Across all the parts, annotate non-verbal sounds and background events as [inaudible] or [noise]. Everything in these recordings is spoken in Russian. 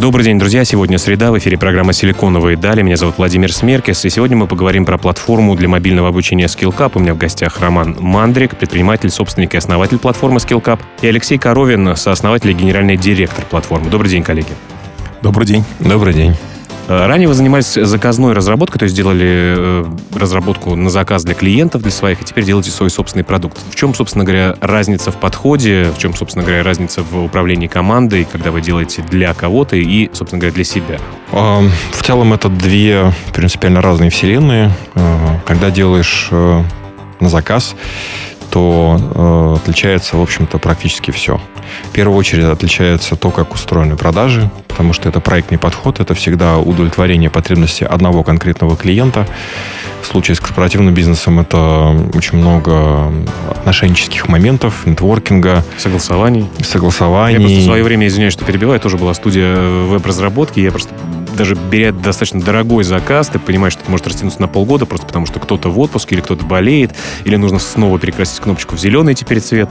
Добрый день, друзья. Сегодня среда. В эфире программа «Силиконовые дали». Меня зовут Владимир Смеркис. И сегодня мы поговорим про платформу для мобильного обучения Skill Cup. У меня в гостях Роман Мандрик, предприниматель, собственник и основатель платформы Skill Cup. И Алексей Коровин, сооснователь и генеральный директор платформы. Добрый день, коллеги. Добрый день. Добрый день. Э, ранее вы занимались заказной разработкой, то есть делали э, разработку на заказ для клиентов, для своих, и теперь делаете свой собственный продукт. В чем, собственно говоря, разница в подходе, в чем, собственно говоря, разница в управлении командой, когда вы делаете для кого-то и, собственно говоря, для себя? В целом это две принципиально разные вселенные. Э, когда делаешь на заказ, то э, отличается, в общем-то, практически все. В первую очередь отличается то, как устроены продажи, потому что это проектный подход, это всегда удовлетворение потребностей одного конкретного клиента. В случае с корпоративным бизнесом это очень много отношенческих моментов, нетворкинга. Согласований. Согласований. Я просто в свое время, извиняюсь, что перебиваю, тоже была студия веб-разработки, я просто даже беря достаточно дорогой заказ, ты понимаешь, что это может растянуться на полгода, просто потому что кто-то в отпуске, или кто-то болеет, или нужно снова перекрасить кнопочку в зеленый теперь цвет.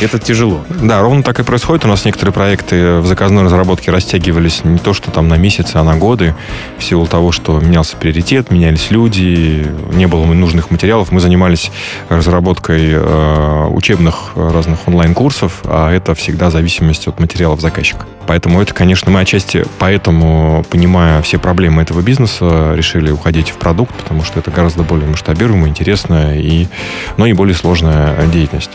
Это тяжело. Да, ровно так и происходит. У нас некоторые проекты в заказной разработке растягивались не то, что там на месяцы, а на годы, в силу того, что менялся приоритет, менялись люди, не было нужных материалов. Мы занимались разработкой э, учебных разных онлайн-курсов, а это всегда зависимость от материалов заказчика. Поэтому это, конечно, мы отчасти поэтому, понимая все проблемы этого бизнеса, решили уходить в продукт, потому что это гораздо более масштабируемая, интересная, и, но и более сложная деятельность.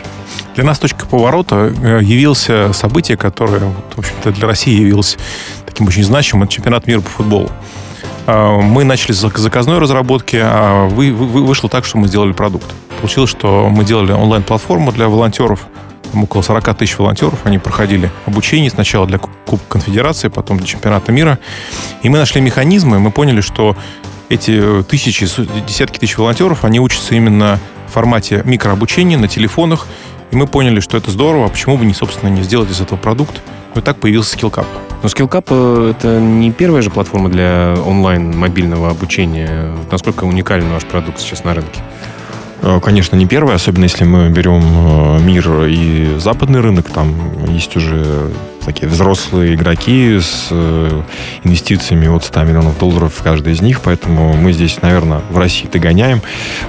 Для нас точка поворота э, явился событие, которое, в общем-то, для России явилось таким очень значимым. Это чемпионат мира по футболу. А, мы начали с заказной разработки, а вы, вы, вышло так, что мы сделали продукт. Получилось, что мы делали онлайн-платформу для волонтеров, там около 40 тысяч волонтеров, они проходили обучение сначала для Кубка Конфедерации, потом для чемпионата мира. И мы нашли механизмы, мы поняли, что эти тысячи, десятки тысяч волонтеров, они учатся именно в формате микрообучения на телефонах. И мы поняли, что это здорово, а почему бы не, собственно, не сделать из этого продукт. Вот так появился SkillCap. Но SkillCap э, — это не первая же платформа для онлайн-мобильного обучения. Насколько уникален ваш продукт сейчас на рынке? Э, конечно, не первая, особенно если мы берем э, мир и западный рынок, там есть уже такие взрослые игроки с э, инвестициями от 100 миллионов долларов в каждый из них, поэтому мы здесь, наверное, в России догоняем.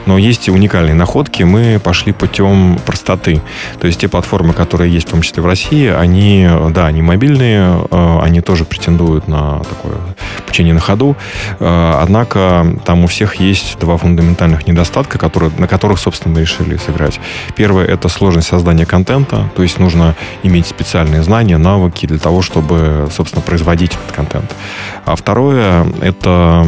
Но есть и уникальные находки. Мы пошли путем простоты. То есть те платформы, которые есть, в том числе в России, они, да, они мобильные, э, они тоже претендуют на такое обучение на ходу. Э, однако там у всех есть два фундаментальных недостатка, которые, на которых, собственно, мы решили сыграть. Первое — это сложность создания контента, то есть нужно иметь специальные знания, навыки, навыки для того, чтобы, собственно, производить этот контент. А второе — это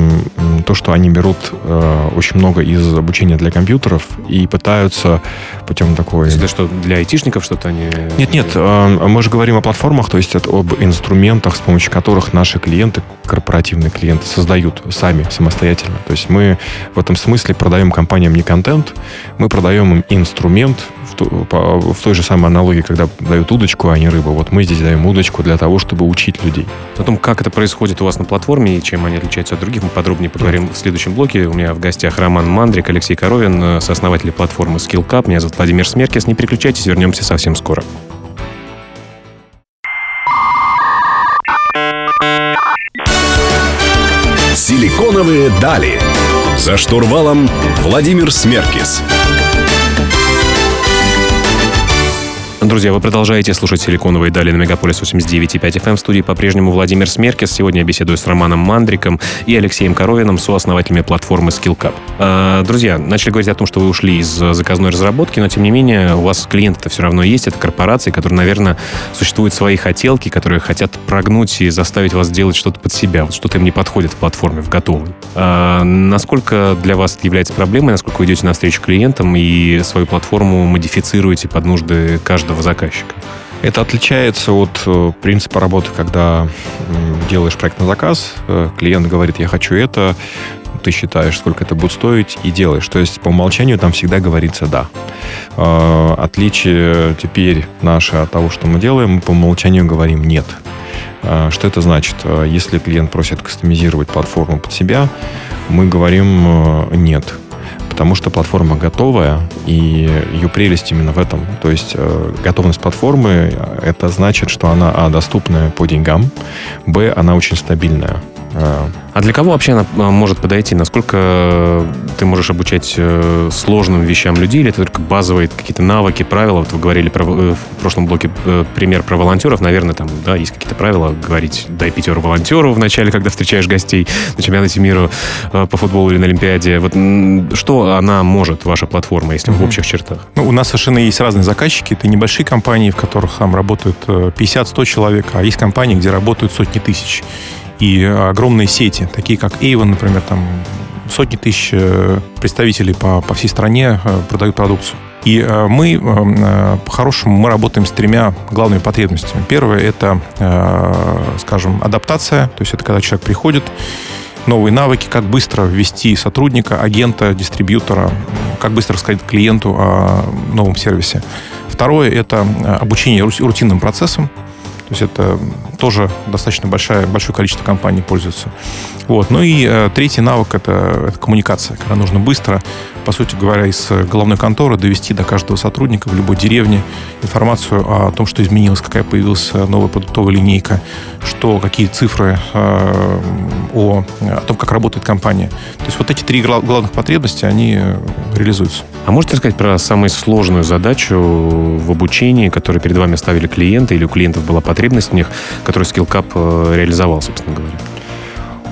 то, что они берут э, очень много из обучения для компьютеров и пытаются путем такой... Это что, для айтишников что-то они... Нет-нет, э, мы же говорим о платформах, то есть это об инструментах, с помощью которых наши клиенты, корпоративные клиенты, создают сами, самостоятельно. То есть мы в этом смысле продаем компаниям не контент, мы продаем им инструмент, в, по, в той же самой аналогии, когда дают удочку, а не рыбу. Вот мы здесь даем удочку для того, чтобы учить людей. О том, как это происходит у вас на платформе и чем они отличаются от других, мы подробнее поговорим в следующем блоке. У меня в гостях Роман Мандрик, Алексей Коровин, э, сооснователь платформы SkillCap. Меня зовут Владимир Смеркис. Не переключайтесь, вернемся совсем скоро. Силиконовые дали. За штурвалом Владимир Смеркис. Друзья, вы продолжаете слушать «Силиконовые дали» на Мегаполис 89.5 FM. В студии по-прежнему Владимир Смеркис. Сегодня я беседую с Романом Мандриком и Алексеем Коровиным, сооснователями платформы SkillCap. А, друзья, начали говорить о том, что вы ушли из заказной разработки, но тем не менее у вас клиенты-то все равно есть. Это корпорации, которые, наверное, существуют свои хотелки, которые хотят прогнуть и заставить вас делать что-то под себя. Вот что-то им не подходит в платформе, в готовой. А, насколько для вас это является проблемой? Насколько вы идете навстречу клиентам и свою платформу модифицируете под нужды каждого каждого заказчика. Это отличается от э, принципа работы, когда делаешь проект на заказ, э, клиент говорит, я хочу это, ты считаешь, сколько это будет стоить, и делаешь. То есть по умолчанию там всегда говорится «да». Э, отличие теперь наше от того, что мы делаем, мы по умолчанию говорим «нет». Что это значит? Если клиент просит кастомизировать платформу под себя, мы говорим нет потому что платформа готовая, и ее прелесть именно в этом. То есть э, готовность платформы, это значит, что она, а, доступная по деньгам, б, она очень стабильная. Э, а для кого вообще она а, может подойти? Насколько ты можешь обучать э, сложным вещам людей, или это только базовые какие-то навыки, правила? Вот вы говорили про, э, в прошлом блоке пример про волонтеров. Наверное, там да, есть какие-то правила говорить «дай пятеру волонтеру» в начале, когда встречаешь гостей на чемпионате мира по футболу или на Олимпиаде. Вот что она может, ваша платформа, если mm-hmm. в общих чертах? Ну, у нас совершенно есть разные заказчики. Это небольшие компании, в которых там работают 50-100 человек, а есть компании, где работают сотни тысяч и огромные сети, такие как Avon, например, там сотни тысяч э, представителей по, по всей стране э, продают продукцию. И э, мы, по-хорошему, мы работаем с тремя главными потребностями. Первое – это, скажем, адаптация, то есть это когда человек приходит, новые навыки, как быстро ввести сотрудника, агента, дистрибьютора, как быстро рассказать клиенту о новом сервисе. Второе – это обучение рутинным процессам, то есть это тоже достаточно большое, большое количество компаний пользуются. Вот. Ну и э, третий навык это, это коммуникация, когда нужно быстро, по сути говоря, из головной конторы довести до каждого сотрудника в любой деревне информацию о том, что изменилось, какая появилась новая продуктовая линейка, что, какие цифры э, о, о том, как работает компания. То есть вот эти три главных потребности, они реализуются. А можете сказать про самую сложную задачу в обучении, которую перед вами ставили клиенты, или у клиентов была потребность в них, которую SkillCap э, реализовал, собственно говоря?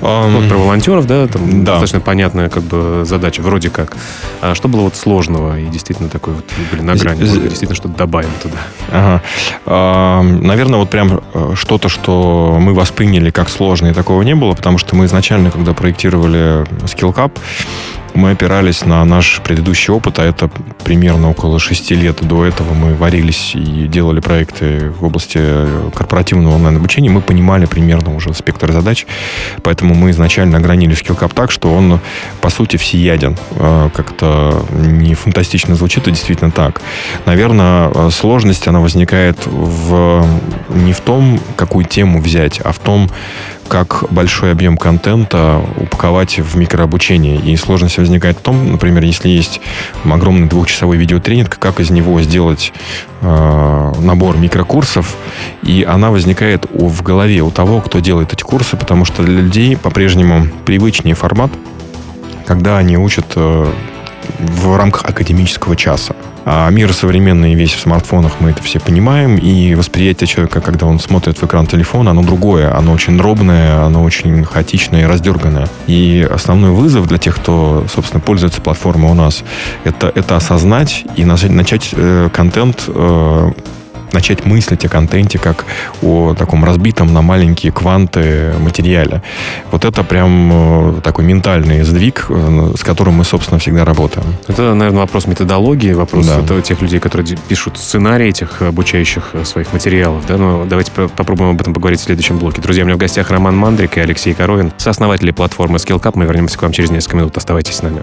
Um, вот про волонтеров, да, там да. достаточно понятная как бы задача, вроде как. А что было вот сложного и действительно такой вот, блин, на грани, З- действительно что-то добавим туда? Ага. А, наверное, вот прям э, что-то, что мы восприняли как сложное, такого не было, потому что мы изначально, когда проектировали SkillCap, мы опирались на наш предыдущий опыт, а это примерно около шести лет до этого мы варились и делали проекты в области корпоративного онлайн-обучения. Мы понимали примерно уже спектр задач, поэтому мы изначально огранили скиллкап так, что он, по сути, всеяден. А, как-то не фантастично звучит, а действительно так. Наверное, сложность, она возникает в, не в том, какую тему взять, а в том, как большой объем контента упаковать в микрообучение. И сложность возникает в том, например, если есть огромный двухчасовой видеотренинг, как из него сделать э, набор микрокурсов, и она возникает в голове у того, кто делает эти курсы, потому что для людей по-прежнему привычнее формат, когда они учат э, в рамках академического часа. А мир современный весь в смартфонах, мы это все понимаем, и восприятие человека, когда он смотрит в экран телефона, оно другое, оно очень робное, оно очень хаотичное и раздерганное. И основной вызов для тех, кто, собственно, пользуется платформой у нас, это, это осознать и начать, начать э, контент э, начать мыслить о контенте как о таком разбитом на маленькие кванты материале. Вот это прям э, такой ментальный сдвиг, э, с которым мы, собственно, всегда работаем. Это, наверное, вопрос методологии, вопрос да. тех людей, которые пишут сценарии этих обучающих э, своих материалов. Да? Но давайте попробуем об этом поговорить в следующем блоке. Друзья, у меня в гостях Роман Мандрик и Алексей Коровин, сооснователи платформы SkillCap. Мы вернемся к вам через несколько минут. Оставайтесь с нами.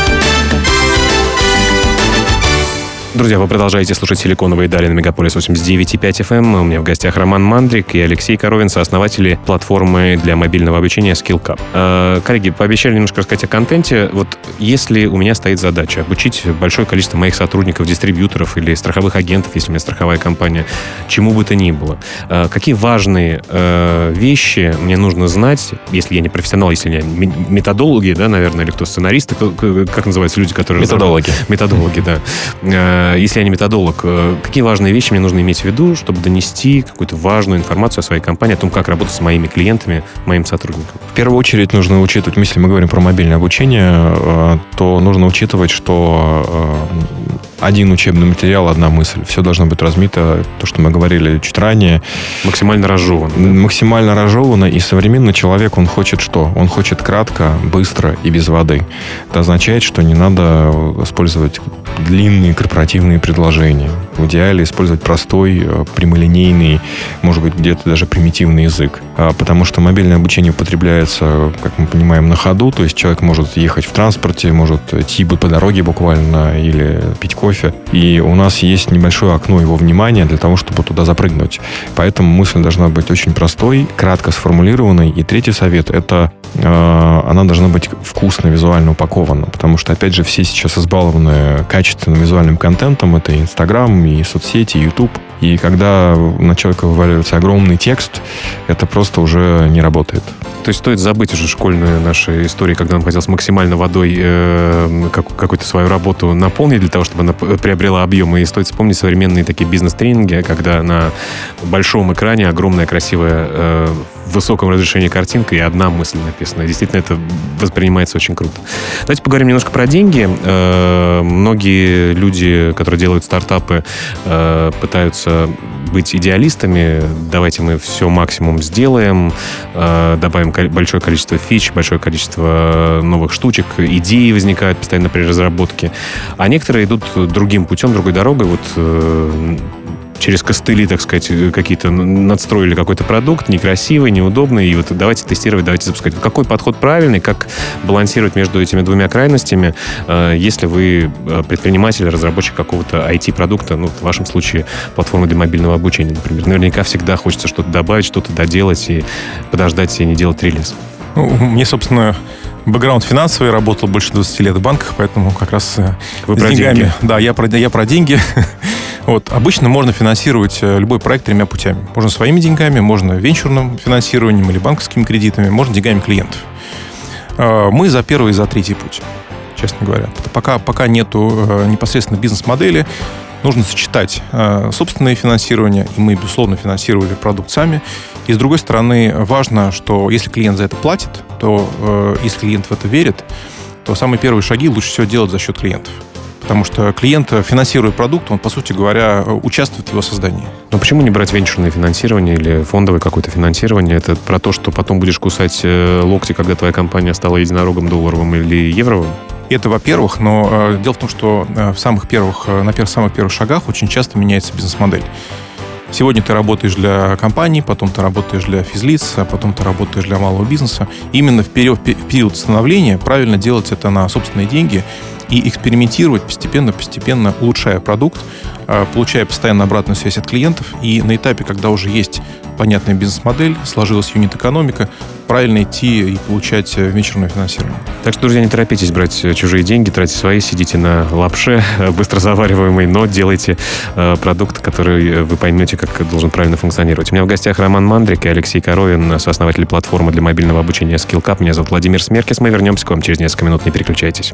Друзья, вы продолжаете слушать «Силиконовые дали» на Мегаполис 89.5 FM. Эм. У меня в гостях Роман Мандрик и Алексей Коровин, сооснователи платформы для мобильного обучения SkillCap. Э, коллеги, пообещали немножко рассказать о контенте. Вот если у меня стоит задача обучить большое количество моих сотрудников, дистрибьюторов или страховых агентов, если у меня страховая компания, чему бы то ни было, э, какие важные э, вещи мне нужно знать, если я не профессионал, если я методологи, да, наверное, или кто сценаристы, как называются люди, которые... Методологи. Методологи, да Э, если я не методолог, э, какие важные вещи мне нужно иметь в виду, чтобы донести какую-то важную информацию о своей компании, о том, как работать с моими клиентами, моим сотрудникам? В первую очередь нужно учитывать, если мы говорим про мобильное обучение, э, то нужно учитывать, что один учебный материал, одна мысль. Все должно быть размито, то, что мы говорили чуть ранее. Максимально разжевано. Максимально разжевано, и современный человек, он хочет что? Он хочет кратко, быстро и без воды. Это означает, что не надо использовать длинные корпоративные предложения. в идеале использовать простой, э, прямолинейный, может быть, где-то даже примитивный язык. А, потому что мобильное обучение употребляется, как мы понимаем, на ходу, то есть человек может ехать в транспорте, может идти по дороге буквально или пить кофе. И у нас есть небольшое окно его внимания для того, чтобы туда запрыгнуть. Поэтому мысль должна быть очень простой, кратко сформулированной. И третий совет – это э, она должна быть вкусно, визуально упакована. Потому что, опять же, все сейчас избалованы качественным визуальным контентом. Это и Инстаграм, и соцсети, и Ютуб. И когда на человека вываливается огромный текст, это просто уже не работает. То есть стоит забыть уже школьную нашу историю, когда нам хотелось максимально водой э, как, какую-то свою работу наполнить для того, чтобы она приобрела объемы. И стоит вспомнить современные такие бизнес-тренинги, когда на большом экране огромная красивая э, в высоком разрешении картинка и одна мысль написана. Действительно, это воспринимается очень круто. Давайте поговорим немножко про деньги. Э, многие люди, которые делают стартапы, э, пытаются быть идеалистами. Давайте мы все максимум сделаем, э, добавим большое количество фич, большое количество новых штучек, идеи возникают постоянно при разработке. А некоторые идут другим путем, другой дорогой. Вот через костыли, так сказать, какие-то надстроили какой-то продукт, некрасивый, неудобный, и вот давайте тестировать, давайте запускать. Какой подход правильный, как балансировать между этими двумя крайностями, э, если вы э, предприниматель, разработчик какого-то IT-продукта, ну, в вашем случае платформы для мобильного обучения, например. Наверняка всегда хочется что-то добавить, что-то доделать и подождать и не делать релиз. Ну, мне, собственно, бэкграунд финансовый, работал больше 20 лет в банках, поэтому как раз э, Вы с про деньгами. Деньги. Да, я про, я про деньги. [laughs] Вот. Обычно можно финансировать э, любой проект тремя путями. Можно своими деньгами, можно венчурным финансированием или банковскими кредитами, можно деньгами клиентов. Э, мы за первый и за третий путь, честно говоря. Пока, пока нету э, непосредственно бизнес-модели, нужно сочетать собственное финансирование, и мы, безусловно, финансировали продукт сами. И, с другой стороны, важно, что если клиент за это платит, то если клиент в это верит, то самые первые шаги лучше всего делать за счет клиентов потому что клиент, финансирует продукт, он, по сути говоря, участвует в его создании. Но почему не брать венчурное финансирование или фондовое какое-то финансирование? Это про то, что потом будешь кусать э, локти, когда твоя компания стала единорогом долларовым или евровым? Это, во-первых, но э, дело в том, что э, в самых первых, на первых, самых первых шагах очень часто меняется бизнес-модель. Сегодня ты работаешь для компании, потом ты работаешь для физлиц, а потом ты работаешь для малого бизнеса. Именно в период, в период становления правильно делать это на собственные деньги и экспериментировать постепенно-постепенно, улучшая продукт, а, получая постоянно обратную связь от клиентов. И на этапе, когда уже есть понятная бизнес-модель, сложилась юнит-экономика, правильно идти и получать э, венчурное финансирование. Так что, друзья, не торопитесь брать э, чужие деньги, тратить свои, сидите на лапше, [laughs] э, быстро завариваемый, но делайте э, продукт, который вы поймете, как должен правильно функционировать. У меня в гостях Роман Мандрик и Алексей Коровин, сооснователь платформы для мобильного обучения SkillCap. Меня зовут Владимир Смеркис. Мы вернемся к вам через несколько минут. Не переключайтесь.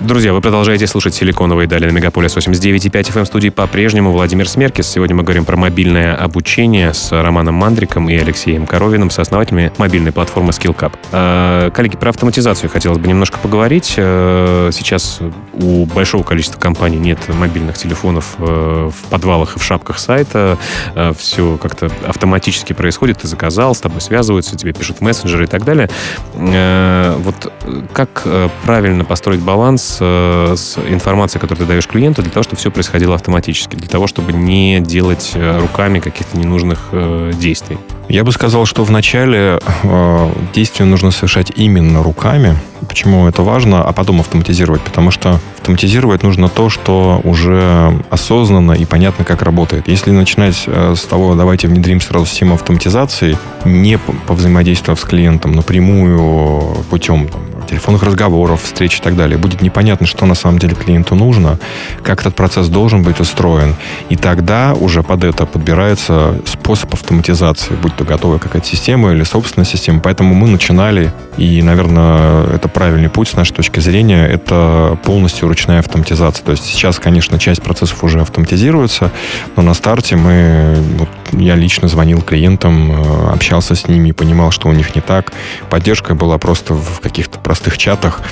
Друзья, вы продолжаете слушать «Силиконовые дали» на Мегаполис 89.5 FM студии по-прежнему Владимир Смеркис. Сегодня мы говорим про мобильное обучение с Романом Мандриком и Алексеем Коровиным, сооснователями мобильной платформы SkillCap. Э, коллеги, про автоматизацию хотелось бы немножко поговорить. Э, сейчас у большого количества компаний нет мобильных телефонов э, в подвалах и в шапках сайта. Э, все как-то автоматически происходит. Ты заказал, с тобой связываются, тебе пишут мессенджеры и так далее. Вот как э, правильно построить баланс с, информацией, которую ты даешь клиенту, для того, чтобы все происходило автоматически, для того, чтобы не делать э, руками каких-то ненужных э, действий. Я бы сказал, что вначале э, действия нужно совершать именно руками. Почему это важно, а потом автоматизировать? Потому что автоматизировать нужно то, что уже осознанно и понятно, как работает. Если начинать э, с того, давайте внедрим сразу систему автоматизации, не по, по взаимодействию с клиентом напрямую путем там, телефонных разговоров, встреч и так далее, будет непонятно, что на самом деле клиенту нужно, как этот процесс должен быть устроен. И тогда уже под это подбирается способ автоматизации, будь то готовая какая-то система или собственная система. Поэтому мы начинали, и, наверное, это правильный путь с нашей точки зрения, это полностью ручная автоматизация. То есть сейчас, конечно, часть процессов уже автоматизируется, но на старте мы, вот, я лично звонил клиентам, э, общался с ними, понимал, что у них не так. Поддержка была просто в каких-то простых чатах,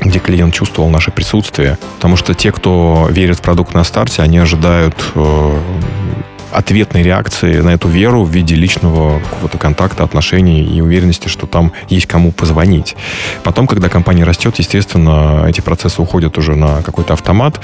где клиент чувствовал наше присутствие. Потому что те, кто верит в продукт на старте, они ожидают э, ответной реакции на эту веру в виде личного какого-то контакта, отношений и уверенности, что там есть кому позвонить. Потом, когда компания растет, естественно, эти процессы уходят уже на какой-то автомат.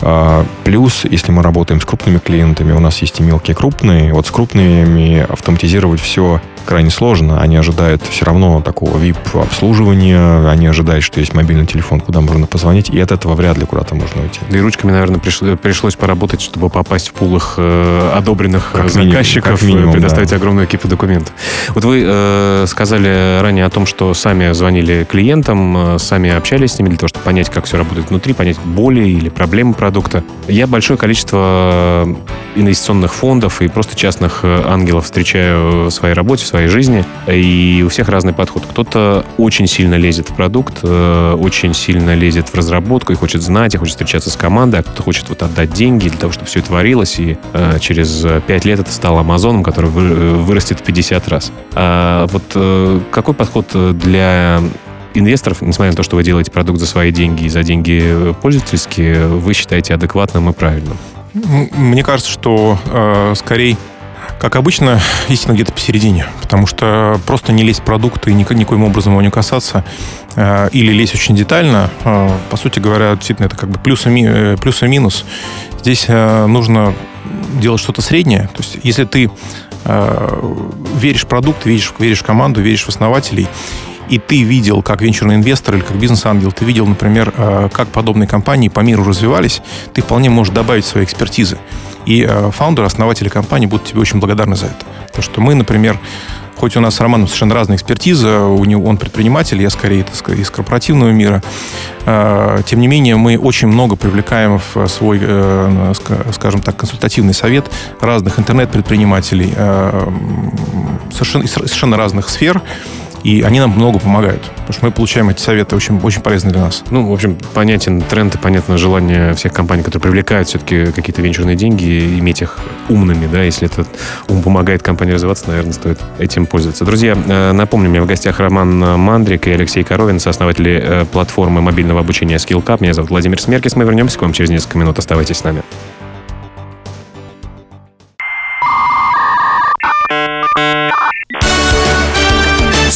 А, плюс, если мы работаем с крупными клиентами, у нас есть и мелкие, и крупные. Вот с крупными автоматизировать все крайне сложно. Они ожидают все равно такого VIP-обслуживания, они ожидают, что есть мобильный телефон, куда можно позвонить, и от этого вряд ли куда-то можно уйти. Да и ручками, наверное, пришло, пришлось поработать, чтобы попасть в пул их э, одобренных как заказчиков, минимум, минимум, предоставить да. огромную кипу документов. Вот вы э, сказали ранее о том, что сами звонили клиентам, э, сами общались с ними для того, чтобы понять, как все работает внутри, понять боли или проблемы продукта. Я большое количество инвестиционных фондов и просто частных э, ангелов встречаю в своей работе, в своей жизни, и у всех разный подход. Кто-то очень сильно лезет в продукт, э, очень сильно лезет в разработку и хочет знать, и хочет встречаться с командой, а кто-то хочет вот отдать деньги для того, чтобы все это варилось, и э, через 5 лет это стало Амазоном, который вырастет в 50 раз. А вот какой подход для инвесторов, несмотря на то, что вы делаете продукт за свои деньги и за деньги пользовательские, вы считаете адекватным и правильным? Мне кажется, что э, скорее как обычно, истина где-то посередине, потому что просто не лезть в продукт и никоим образом его не касаться, э, или лезть очень детально, э, по сути говоря, действительно, это как бы плюс и, ми, э, плюс и минус. Здесь э, нужно делать что-то среднее. То есть, если ты э, веришь в продукт, веришь, веришь в команду, веришь в основателей, и ты видел, как венчурный инвестор или как бизнес-ангел, ты видел, например, э, как подобные компании по миру развивались, ты вполне можешь добавить свои экспертизы. И э, фаундеры, основатели компании будут тебе очень благодарны за это. Потому что мы, например, хоть у нас с Романом совершенно разная экспертиза, у него, он предприниматель, я скорее так сказать, из корпоративного мира, э, тем не менее мы очень много привлекаем в свой, скажем так, консультативный совет разных интернет-предпринимателей совершенно, совершенно разных сфер, и они нам много помогают, потому что мы получаем эти советы очень, очень полезны для нас. Ну, в общем, понятен тренд и понятно желание всех компаний, которые привлекают все-таки какие-то венчурные деньги, иметь их умными, да, если этот ум помогает компании развиваться, наверное, стоит этим пользоваться. Друзья, э, напомню, у меня в гостях Роман Мандрик и Алексей Коровин, сооснователи э, платформы мобильного обучения SkillCap. Меня зовут Владимир Смеркис. Мы вернемся к вам через несколько минут. Оставайтесь с нами.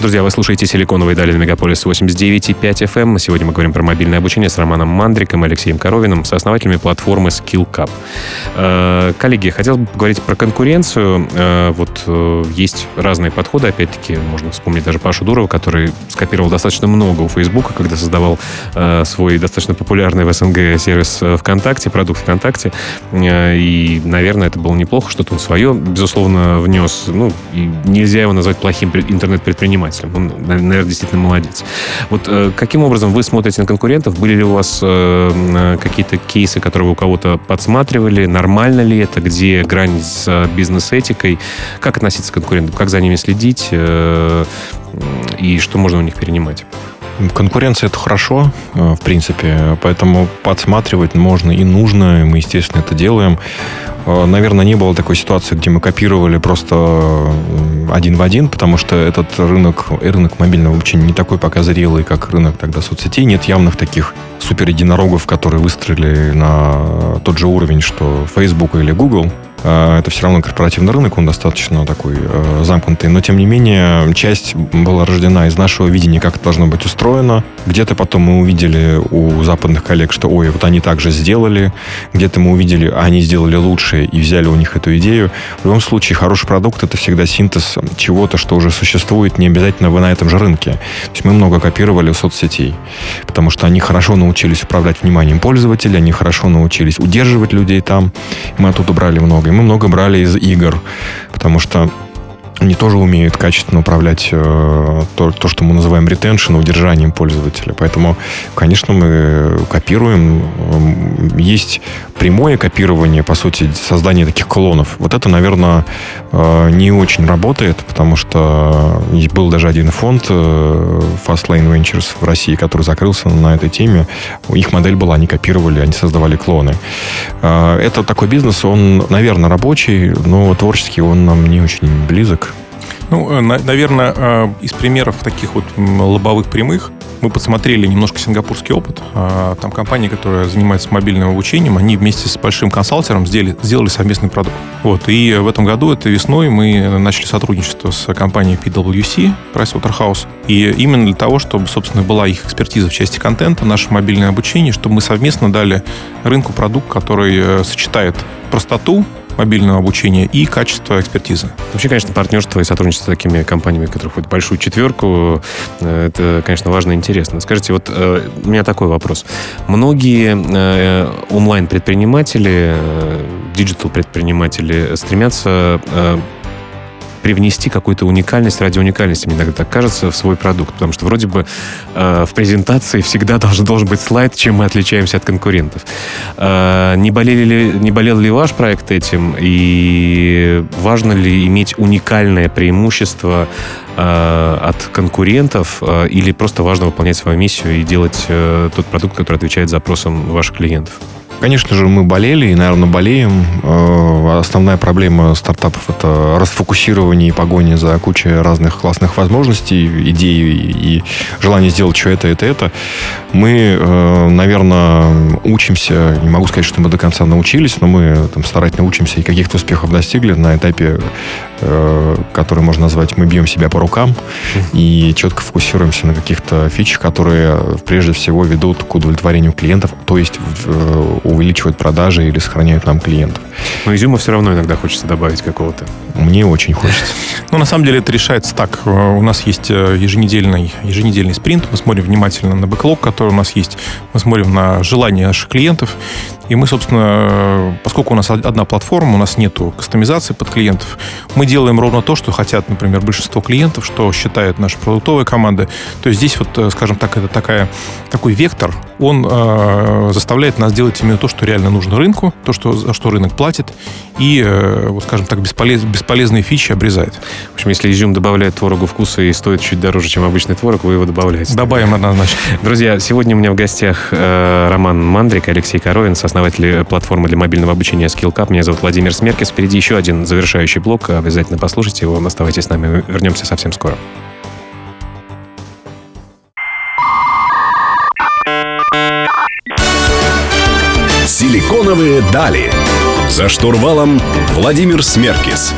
Друзья, вы слушаете «Силиконовые дали» на Мегаполис 89.5 FM. Эм. Сегодня мы говорим про мобильное обучение с Романом Мандриком и Алексеем Коровиным, сооснователями платформы SkillCup. Э, коллеги, хотел бы поговорить про конкуренцию. Э, вот э, есть разные подходы, опять-таки, можно вспомнить даже Пашу Дурова, который скопировал достаточно много у Фейсбука, когда создавал свой достаточно популярный в СНГ сервис ВКонтакте, продукт ВКонтакте. И, наверное, это было неплохо, что-то он свое, безусловно, внес. Ну, нельзя его назвать плохим интернет-предпринимателем предпринимателем. Он, наверное, действительно молодец. Вот э, каким образом вы смотрите на конкурентов? Были ли у вас э, какие-то кейсы, которые вы у кого-то подсматривали? Нормально ли это? Где грань с э, бизнес-этикой? Как относиться к конкурентам? Как за ними следить? Э, и что можно у них перенимать? Конкуренция это хорошо, э, в принципе, поэтому подсматривать можно и нужно, и мы, естественно, это делаем. Э, наверное, не было такой ситуации, где мы копировали просто э, один в один, потому что этот рынок, рынок мобильного обучения не такой пока зрелый, как рынок тогда соцсетей. Нет явных таких супер единорогов, которые выстрелили на тот же уровень, что Facebook или Google. Э, это все равно корпоративный рынок, он достаточно такой э, замкнутый. Но, тем не менее, часть была рождена из нашего видения, как это должно быть устроено. Где-то потом мы увидели у западных коллег, что, ой, вот они так же сделали. Где-то мы увидели, а они сделали лучше и взяли у них эту идею. В любом случае, хороший продукт — это всегда синтез чего-то, что уже существует, не обязательно вы на этом же рынке. То есть мы много копировали у соцсетей, потому что они хорошо научились управлять вниманием пользователя, они хорошо научились удерживать людей там. Мы оттуда брали много. И мы много брали из игр, потому что они тоже умеют качественно управлять э, то, то, что мы называем ретеншн, удержанием пользователя. Поэтому, конечно, мы копируем. Есть прямое копирование, по сути, создание таких клонов. Вот это, наверное, э, не очень работает, потому что был даже один фонд э, Fastlane Ventures в России, который закрылся на этой теме. Их модель была, они копировали, они создавали клоны. Э, это такой бизнес, он, наверное, рабочий, но творческий он нам не очень близок. Ну, э, наверное, э, из примеров таких вот лобовых прямых мы подсмотрели немножко сингапурский опыт. А, там компания, которая занимается мобильным обучением, они вместе с большим консалтером сделали, сделали совместный продукт. Вот. И в этом году, это весной, мы начали сотрудничество с компанией PwC, Pricewaterhouse. И именно для того, чтобы, собственно, была их экспертиза в части контента, наше мобильное обучение, чтобы мы совместно дали рынку продукт, который э, сочетает простоту, мобильного обучения и качество экспертизы. Вообще, конечно, партнерство и сотрудничество с такими компаниями, которые входят в большую четверку, э, это, конечно, важно и интересно. Скажите, вот э, у меня такой вопрос. Многие э, онлайн-предприниматели, диджитал-предприниматели стремятся привнести какую-то уникальность ради уникальности, мне иногда так кажется, в свой продукт. Потому что вроде бы э, в презентации всегда [laughs] должен, должен быть слайд, чем мы отличаемся от конкурентов. Э, не, болели ли, не болел ли ваш проект этим? И важно ли иметь уникальное преимущество э, от конкурентов? Э, или просто важно выполнять свою миссию и делать э, тот продукт, который отвечает запросам ваших клиентов? Конечно же, мы болели и, наверное, болеем. Э, основная проблема стартапов – это расфокусирование и погоня за кучей разных классных возможностей, идей и желание сделать что это, это, это. Мы, э, наверное, учимся, не могу сказать, что мы до конца научились, но мы там, старательно учимся и каких-то успехов достигли на этапе, э, который можно назвать «мы бьем себя по рукам» и четко фокусируемся на каких-то фичах, которые прежде всего ведут к удовлетворению клиентов, то есть увеличивают продажи или сохраняют нам клиентов. Но изюма все равно иногда хочется добавить какого-то. Мне очень хочется. Ну, на самом деле это решается так. Э, у нас есть э, еженедельный, еженедельный спринт. Мы смотрим внимательно на бэклог, который у нас есть. Мы смотрим на желания наших клиентов. И мы, собственно, поскольку у нас одна платформа, у нас нету кастомизации под клиентов, мы делаем ровно то, что хотят, например, большинство клиентов, что считает наша продуктовая команда. То есть здесь вот, э, скажем так, это такая, такой вектор, он э, заставляет нас делать именно то, что реально нужно рынку, то, что, за что рынок платит, и, э, вот, скажем так, бесполез, бесполезные фичи обрезает. В общем, если изюм добавляет творогу вкуса и стоит чуть дороже, чем обычный творог, вы его добавляете. Добавим однозначно. Друзья, сегодня у меня в гостях э, Роман Мандрик, Алексей Коровин, основатель платформы для мобильного обучения SkillCap. Меня зовут Владимир Смеркис. Впереди еще один завершающий блок. Обязательно послушайте его. Оставайтесь с нами. Вернемся совсем скоро. Силиконовые дали. За штурвалом Владимир Смеркис.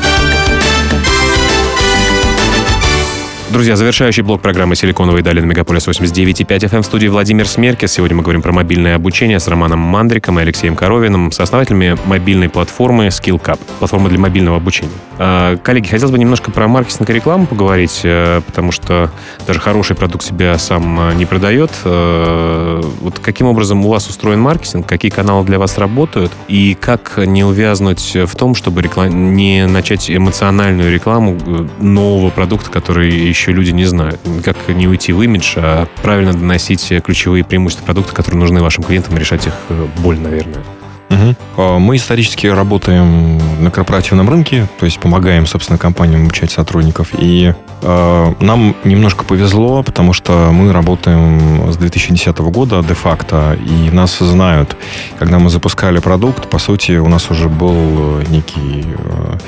Друзья, завершающий блок программы «Силиконовые дали» на Мегаполис 89.5 FM в студии Владимир Смеркис. Сегодня мы говорим про мобильное обучение с Романом Мандриком и Алексеем Коровиным, сооснователями мобильной платформы SkillCap, платформы для мобильного обучения. А, коллеги, хотелось бы немножко про маркетинг и рекламу поговорить, э, потому что даже хороший продукт себя сам э, не продает. Э, вот каким образом у вас устроен маркетинг, какие каналы для вас работают, и как не увязнуть в том, чтобы реклам... не начать эмоциональную рекламу нового продукта, который еще еще люди не знают. Как не уйти в имидж, а правильно доносить ключевые преимущества продукта, которые нужны вашим клиентам, решать их э, боль, наверное. Угу. Мы исторически работаем на корпоративном рынке, то есть помогаем, собственно, компаниям обучать сотрудников. И э, нам немножко повезло, потому что мы работаем с 2010 года де-факто, и нас знают. Когда мы запускали продукт, по сути, у нас уже был некий э,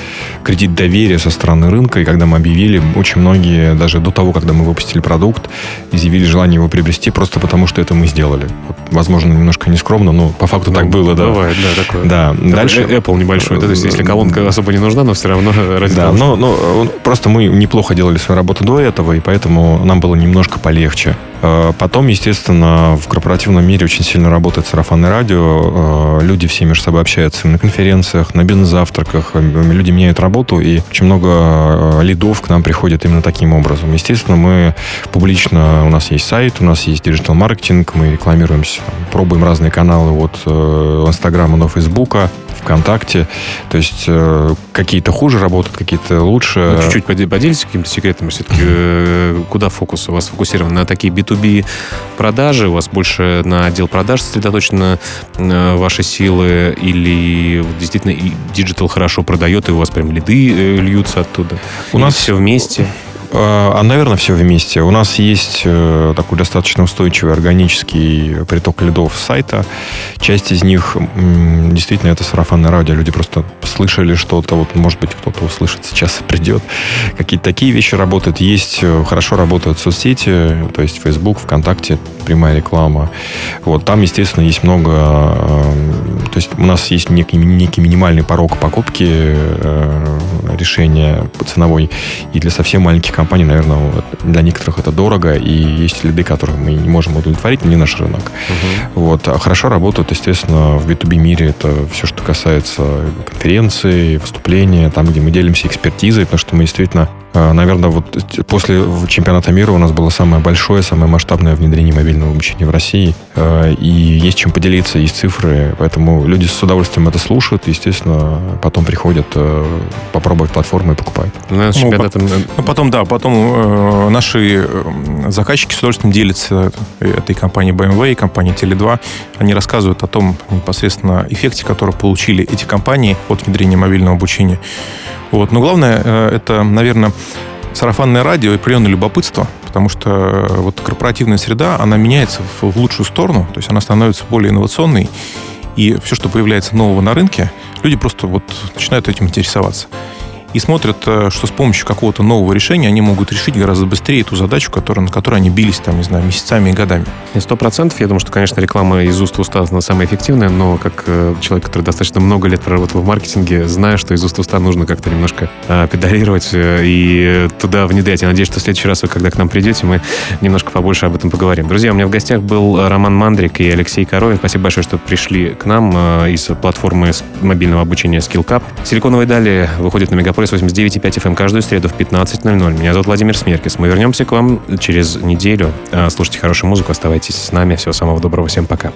кредит доверия со стороны рынка, и когда мы объявили, очень многие, даже до того, когда мы выпустили продукт, изъявили желание его приобрести просто потому, что это мы сделали. Вот, возможно, немножко нескромно, но по факту ну, так было, да. Бывает, да, такое. Да. Такой Дальше... Apple небольшой, да, то есть если колонка особо не нужна, но все равно [laughs] ради Да, но, но просто мы неплохо делали свою работу до этого, и поэтому нам было немножко полегче. Э, потом, естественно, в корпоративном мире очень сильно работает сарафанное радио. Э, люди все между собой общаются на конференциях, на бизнес-завтраках. Э, люди меняют работу, и очень много лидов к нам приходят именно таким образом. Естественно, мы публично, у нас есть сайт, у нас есть digital-маркетинг, мы рекламируемся, пробуем разные каналы от Инстаграма до Фейсбука. ВКонтакте. То есть э, какие-то хуже работают, какие-то лучше. Ну, чуть-чуть поделитесь какими-то секретами. Все-таки э, куда фокус у вас сфокусирован? На такие B2B продажи? У вас больше на отдел продаж сосредоточены э, ваши силы? Или действительно и digital хорошо продает, и у вас прям лиды э, льются оттуда? У нас все вместе? А, наверное, все вместе. У нас есть э, такой достаточно устойчивый органический приток лидов с сайта. Часть из них действительно это сарафанное радио. Люди просто слышали что-то, вот, может быть, кто-то услышит сейчас и придет. Какие-то такие вещи работают. Есть, э, хорошо работают соцсети, то есть Facebook, ВКонтакте, прямая реклама. Вот, там, естественно, есть много... то есть у нас есть некий, некий минимальный порог покупки э, решения ценовой. И для совсем маленьких компаний, наверное, для некоторых это дорого, и есть следы, которых мы не можем удовлетворить, не наш рынок. Вот. А хорошо работают, естественно, в B2B мире это все, что касается конференций, выступления, там, где мы делимся экспертизой, потому что мы действительно э, Наверное, вот после чемпионата мира у нас было самое большое, самое масштабное внедрение мобильного обучения в России. Э, И есть чем поделиться, есть цифры. Поэтому люди с удовольствием это слушают. Естественно, потом приходят э, попробовать платформу и покупают. Ну, Ну, чемпионатом, э, Ну, потом, да, потом э, наши заказчики с удовольствием делятся этой компанией BMW и компанией Tele2. Они рассказывают о том непосредственно эффекте, который получили эти компании от внедрения мобильного обучения. Вот. Но главное, э, это, наверное, сарафанное радио и определенное любопытство, потому что э, вот корпоративная среда, она меняется в, в лучшую сторону, то есть она становится более инновационной, и все, что появляется нового на рынке, люди просто вот начинают этим интересоваться. И смотрят, э, что с помощью какого-то нового решения они могут решить гораздо быстрее ту задачу, которая, на которой они бились, там, не знаю, месяцами и годами. Сто процентов. Я думаю, что, конечно, реклама из уст в уста она самая эффективная, но как э, человек, который достаточно много лет проработал в маркетинге, знаю, что из уст в уста нужно как-то немножко э, педалировать и туда внедрять. Я надеюсь, что в следующий раз, вы, когда к нам придете, мы немножко побольше об этом поговорим. Друзья, у меня в гостях был Роман Мандрик и Алексей Коровин. Спасибо большое, что пришли к нам из платформы мобильного обучения SkillCap. Силиконовые дали выходит на Мегаполис 89.5 FM каждую среду в 15.00. Меня зовут Владимир Смеркис. Мы вернемся к вам через неделю. Э, Слушайте хорошую музыку, оставайтесь с нами. Всего самого доброго. Всем пока.